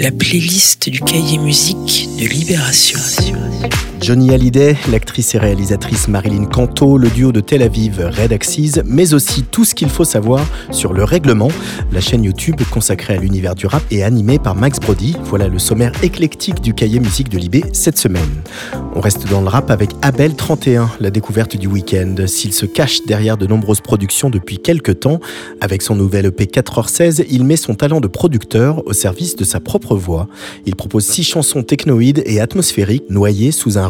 la playlist du cahier musique de Libération. Johnny Hallyday, l'actrice et réalisatrice Marilyn Canto, le duo de Tel Aviv Red Axis, mais aussi tout ce qu'il faut savoir sur le règlement, la chaîne YouTube consacrée à l'univers du rap et animée par Max Brody. Voilà le sommaire éclectique du cahier musique de Libé cette semaine. On reste dans le rap avec Abel 31, la découverte du week-end. S'il se cache derrière de nombreuses productions depuis quelques temps, avec son nouvel EP 4h16, il met son talent de producteur au service de sa propre voix. Il propose six chansons technoïdes et atmosphériques noyées sous un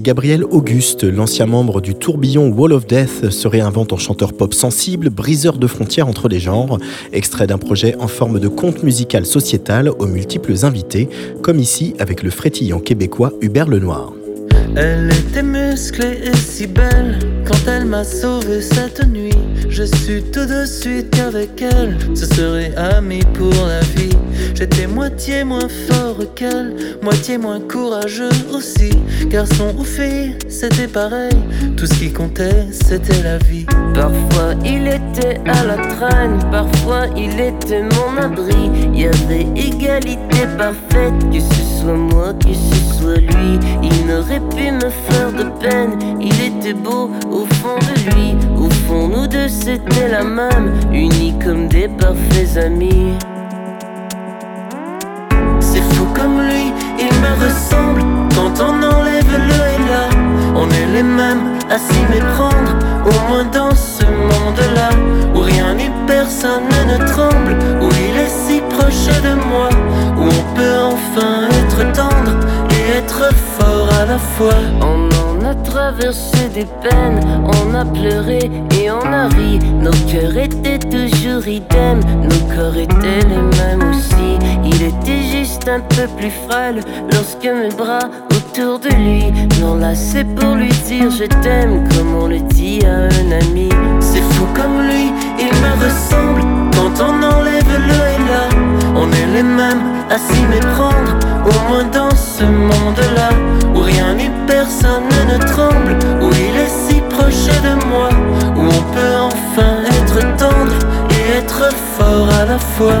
Gabriel Auguste, l'ancien membre du tourbillon Wall of Death, se réinvente en chanteur pop sensible, briseur de frontières entre les genres, extrait d'un projet en forme de conte musical sociétal aux multiples invités, comme ici avec le frétillant québécois Hubert Lenoir. Elle était musclée et si belle quand elle m'a sauvé cette nuit. Je suis tout de suite avec elle, ce serait ami pour la vie. J'étais moitié moins fort qu'elle, moitié moins courageux aussi. Garçon ou fille, c'était pareil, tout ce qui comptait c'était la vie. Parfois il était à la traîne, parfois il était mon abri. Il y avait égalité parfaite, ce soit moi, que ce soit lui. Il n'aurait pu me faire de peine, il était beau au fond de lui. Au fond, nous deux c'était la même, unis comme des parfaits amis. C'est fou comme lui, il me ressemble. Quand on enlève le et là, on est les mêmes à s'y méprendre. Au moins dans ce monde-là, où rien ni personne ne tremble, où il est si proche de moi, où on peut enfin être fort à la fois. On en a traversé des peines, on a pleuré et on a ri. Nos cœurs étaient toujours idem, nos corps étaient les mêmes aussi. Il était juste un peu plus frêle lorsque mes bras autour de lui c'est pour lui dire je t'aime comme on le dit à un ami. C'est fou comme lui, il me ressemble. Quand on enlève le et là, on est les mêmes à s'y méprendre. Au moins dans ce monde-là, où rien ni personne ne tremble, où il est si proche de moi, où on peut enfin être tendre et être fort à la fois.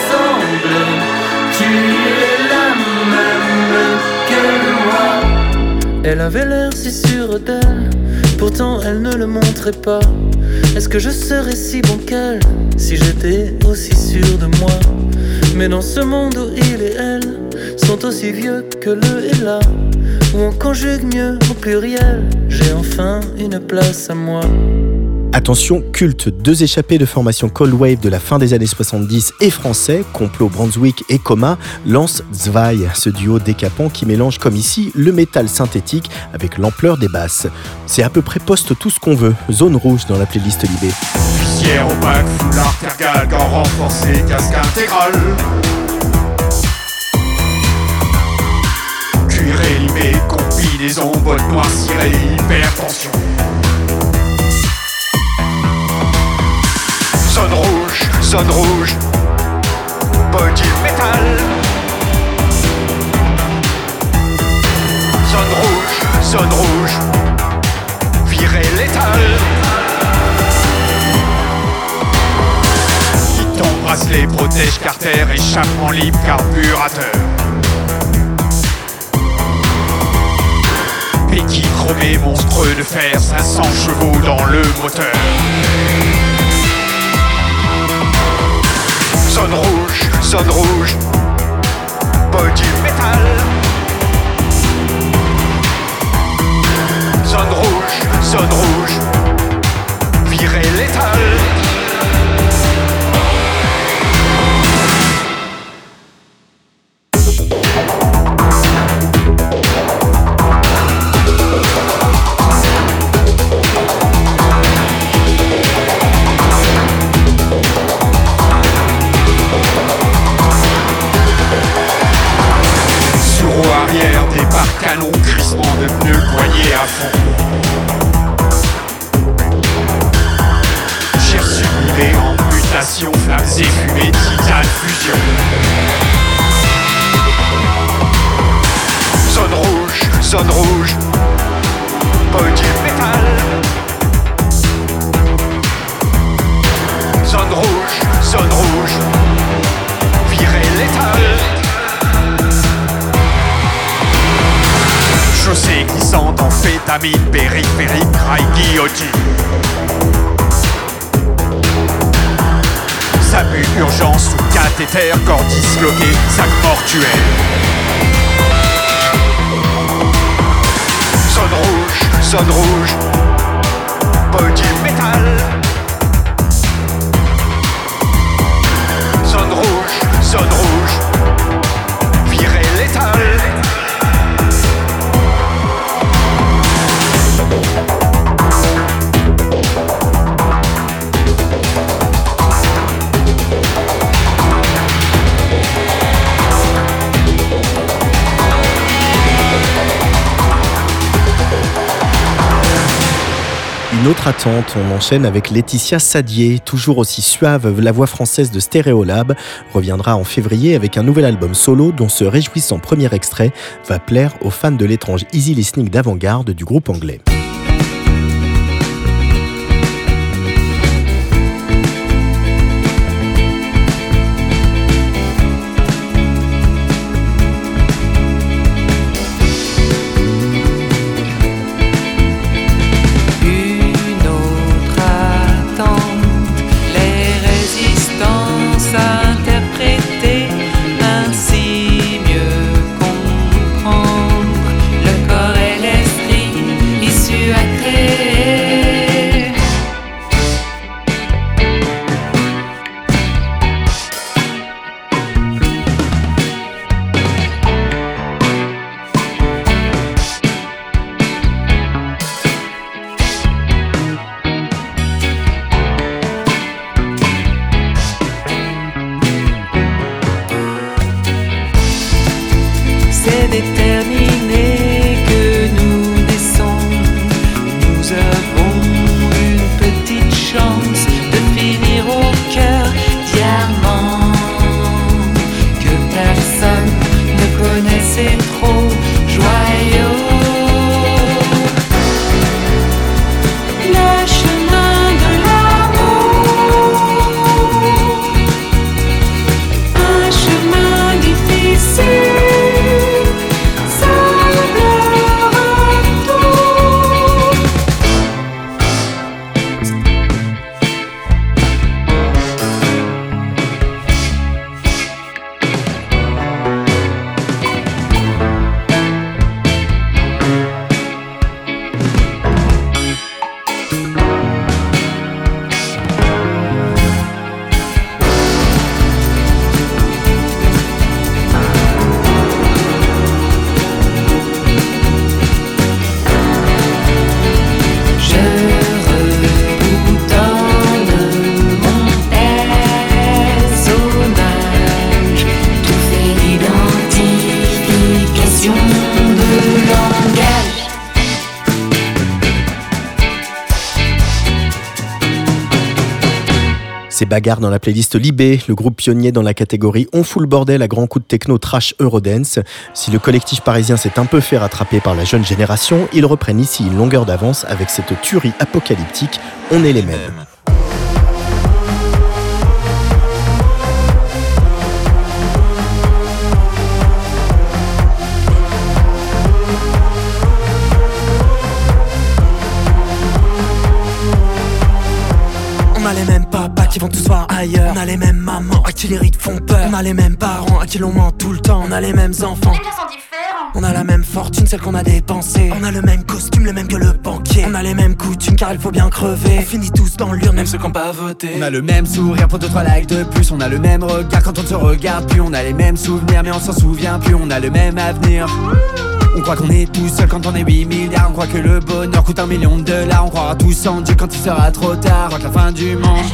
Elle avait l'air si sûre d'elle, pourtant elle ne le montrait pas. Est-ce que je serais si bon qu'elle si j'étais aussi sûr de moi? Mais dans ce monde où il et elle sont aussi vieux que le et là, où on conjugue mieux au pluriel, j'ai enfin une place à moi. Attention, culte, deux échappés de formation Cold Wave de la fin des années 70 et français, Complot Brunswick et Coma, lancent Zwei, ce duo décapant qui mélange comme ici le métal synthétique avec l'ampleur des basses. C'est à peu près poste tout ce qu'on veut, zone rouge dans la playlist Libé. Cuir élimé, combinaison, hypertension. Zone rouge, zone rouge, body métal. Zone rouge, zone rouge, virée létale. Piton, bracelet, protège, carter, échappement libre, carburateur. Péqui chromé, monstrueux de fer, 500 chevaux dans le moteur. Zone rouge, zone rouge, body métal. Zone rouge, zone rouge, virée létale. Rouge, zone rouge, virée létale. Chaussée glissante, amphétamine, périphérique, rail guillotine. SAMU, urgence sous cathéter, corps disloqué, sac mortuaire. Zone rouge, zone rouge, body rouge, Une autre attente, on enchaîne avec Laetitia Sadier, toujours aussi suave, la voix française de Stereolab, reviendra en février avec un nouvel album solo dont ce réjouissant premier extrait va plaire aux fans de l'étrange easy listening d'avant-garde du groupe anglais. C'est Bagarre dans la playlist Libé, le groupe pionnier dans la catégorie On fout le bordel à grands coups de techno trash Eurodance. Si le collectif parisien s'est un peu fait rattraper par la jeune génération, ils reprennent ici une longueur d'avance avec cette tuerie apocalyptique On est les mêmes. Qui vont tous voir ailleurs. On a les mêmes mamans à qui les rides font peur. On a les mêmes parents à qui l'on ment tout le temps. On a les mêmes enfants. On a la même fortune, celle qu'on a dépensée. On a le même costume, le même que le banquier. On a les mêmes coutumes car il faut bien crever. On finit tous dans l'urne, même ceux qui n'ont pas voté. On a le même sourire pour 2-3 likes de plus. On a le même regard quand on se regarde plus. On a les mêmes souvenirs, mais on s'en souvient plus. On a le même avenir. On croit qu'on est tout seul quand on est 8 milliards. On croit que le bonheur coûte un million de dollars. On croira tous en Dieu quand il sera trop tard. On croit que la fin du monde.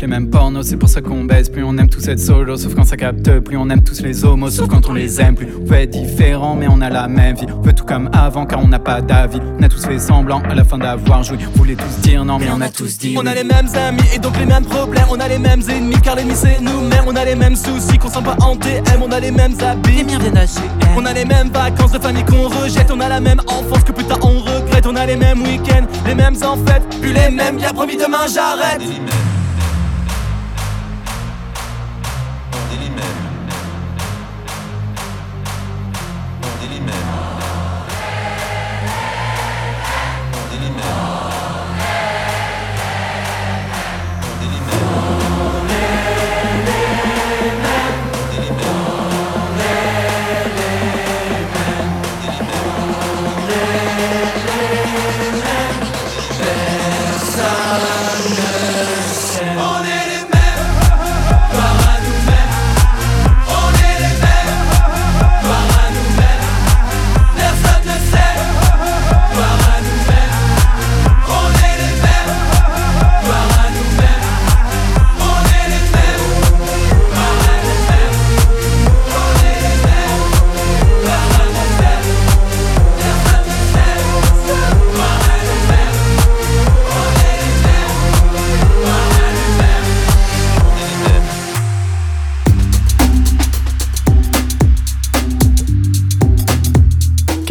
Les mêmes pornos, c'est pour ça qu'on baisse. Plus on aime tous être solo, sauf quand ça capte. Plus on aime tous les homos, sauf quand on les aime. Plus on peut être différent, mais on a la même vie. On veut tout comme avant, car on n'a pas d'avis. On a tous fait semblant à la fin d'avoir joué. On voulait tous dire non, mais on a tous dit. On a les mêmes amis et donc les mêmes problèmes. On a les mêmes ennemis, car l'ennemi c'est nous-mêmes. On a les mêmes soucis qu'on sent pas en TM. On a les mêmes habits, les miens viennent On a les mêmes vacances de famille qu'on rejette. On a la même enfance que plus tard on regrette. On a les mêmes week-ends, les mêmes en fait. Plus les mêmes, bien promis demain j'arrête. City men.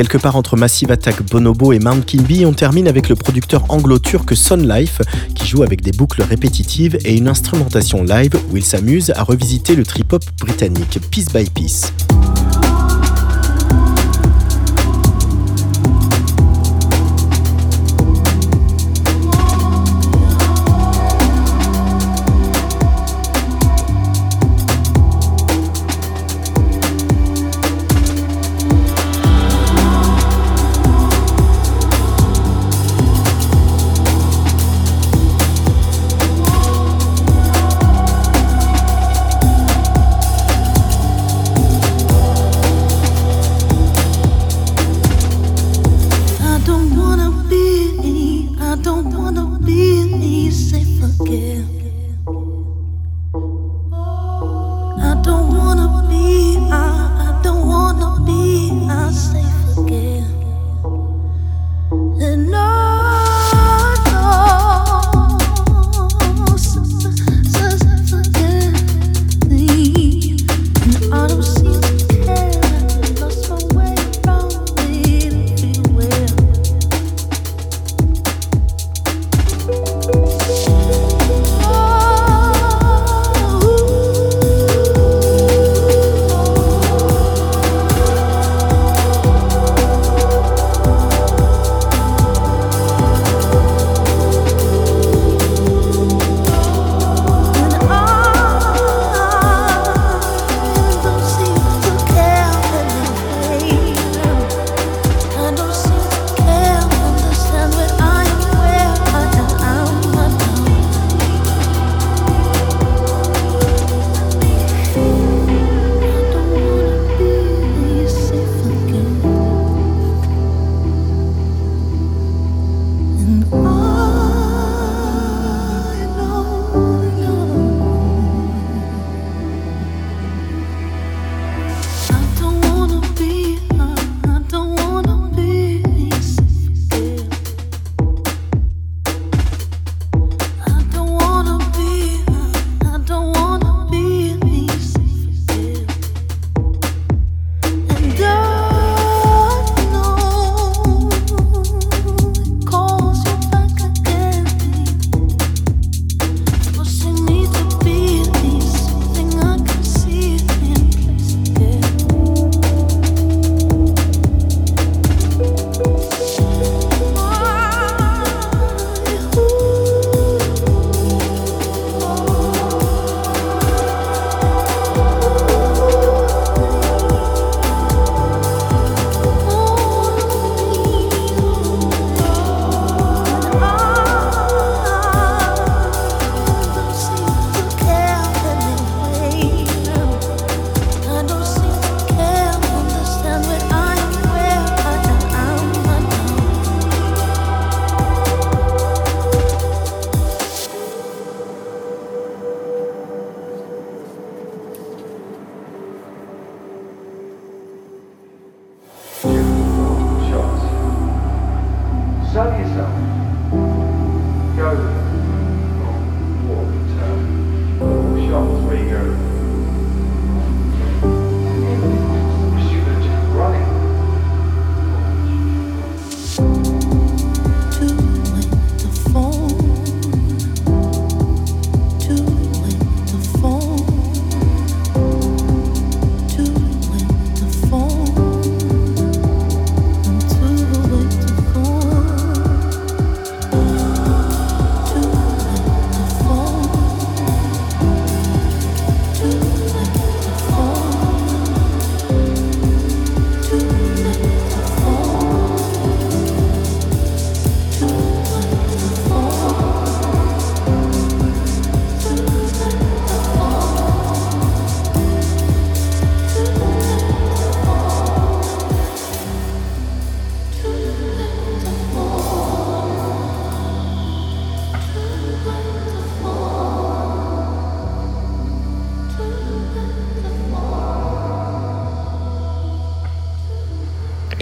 Quelque part entre Massive Attack, Bonobo et Mount Kinby, on termine avec le producteur anglo-turc Sun Life qui joue avec des boucles répétitives et une instrumentation live où il s'amuse à revisiter le trip-hop britannique Piece by Piece.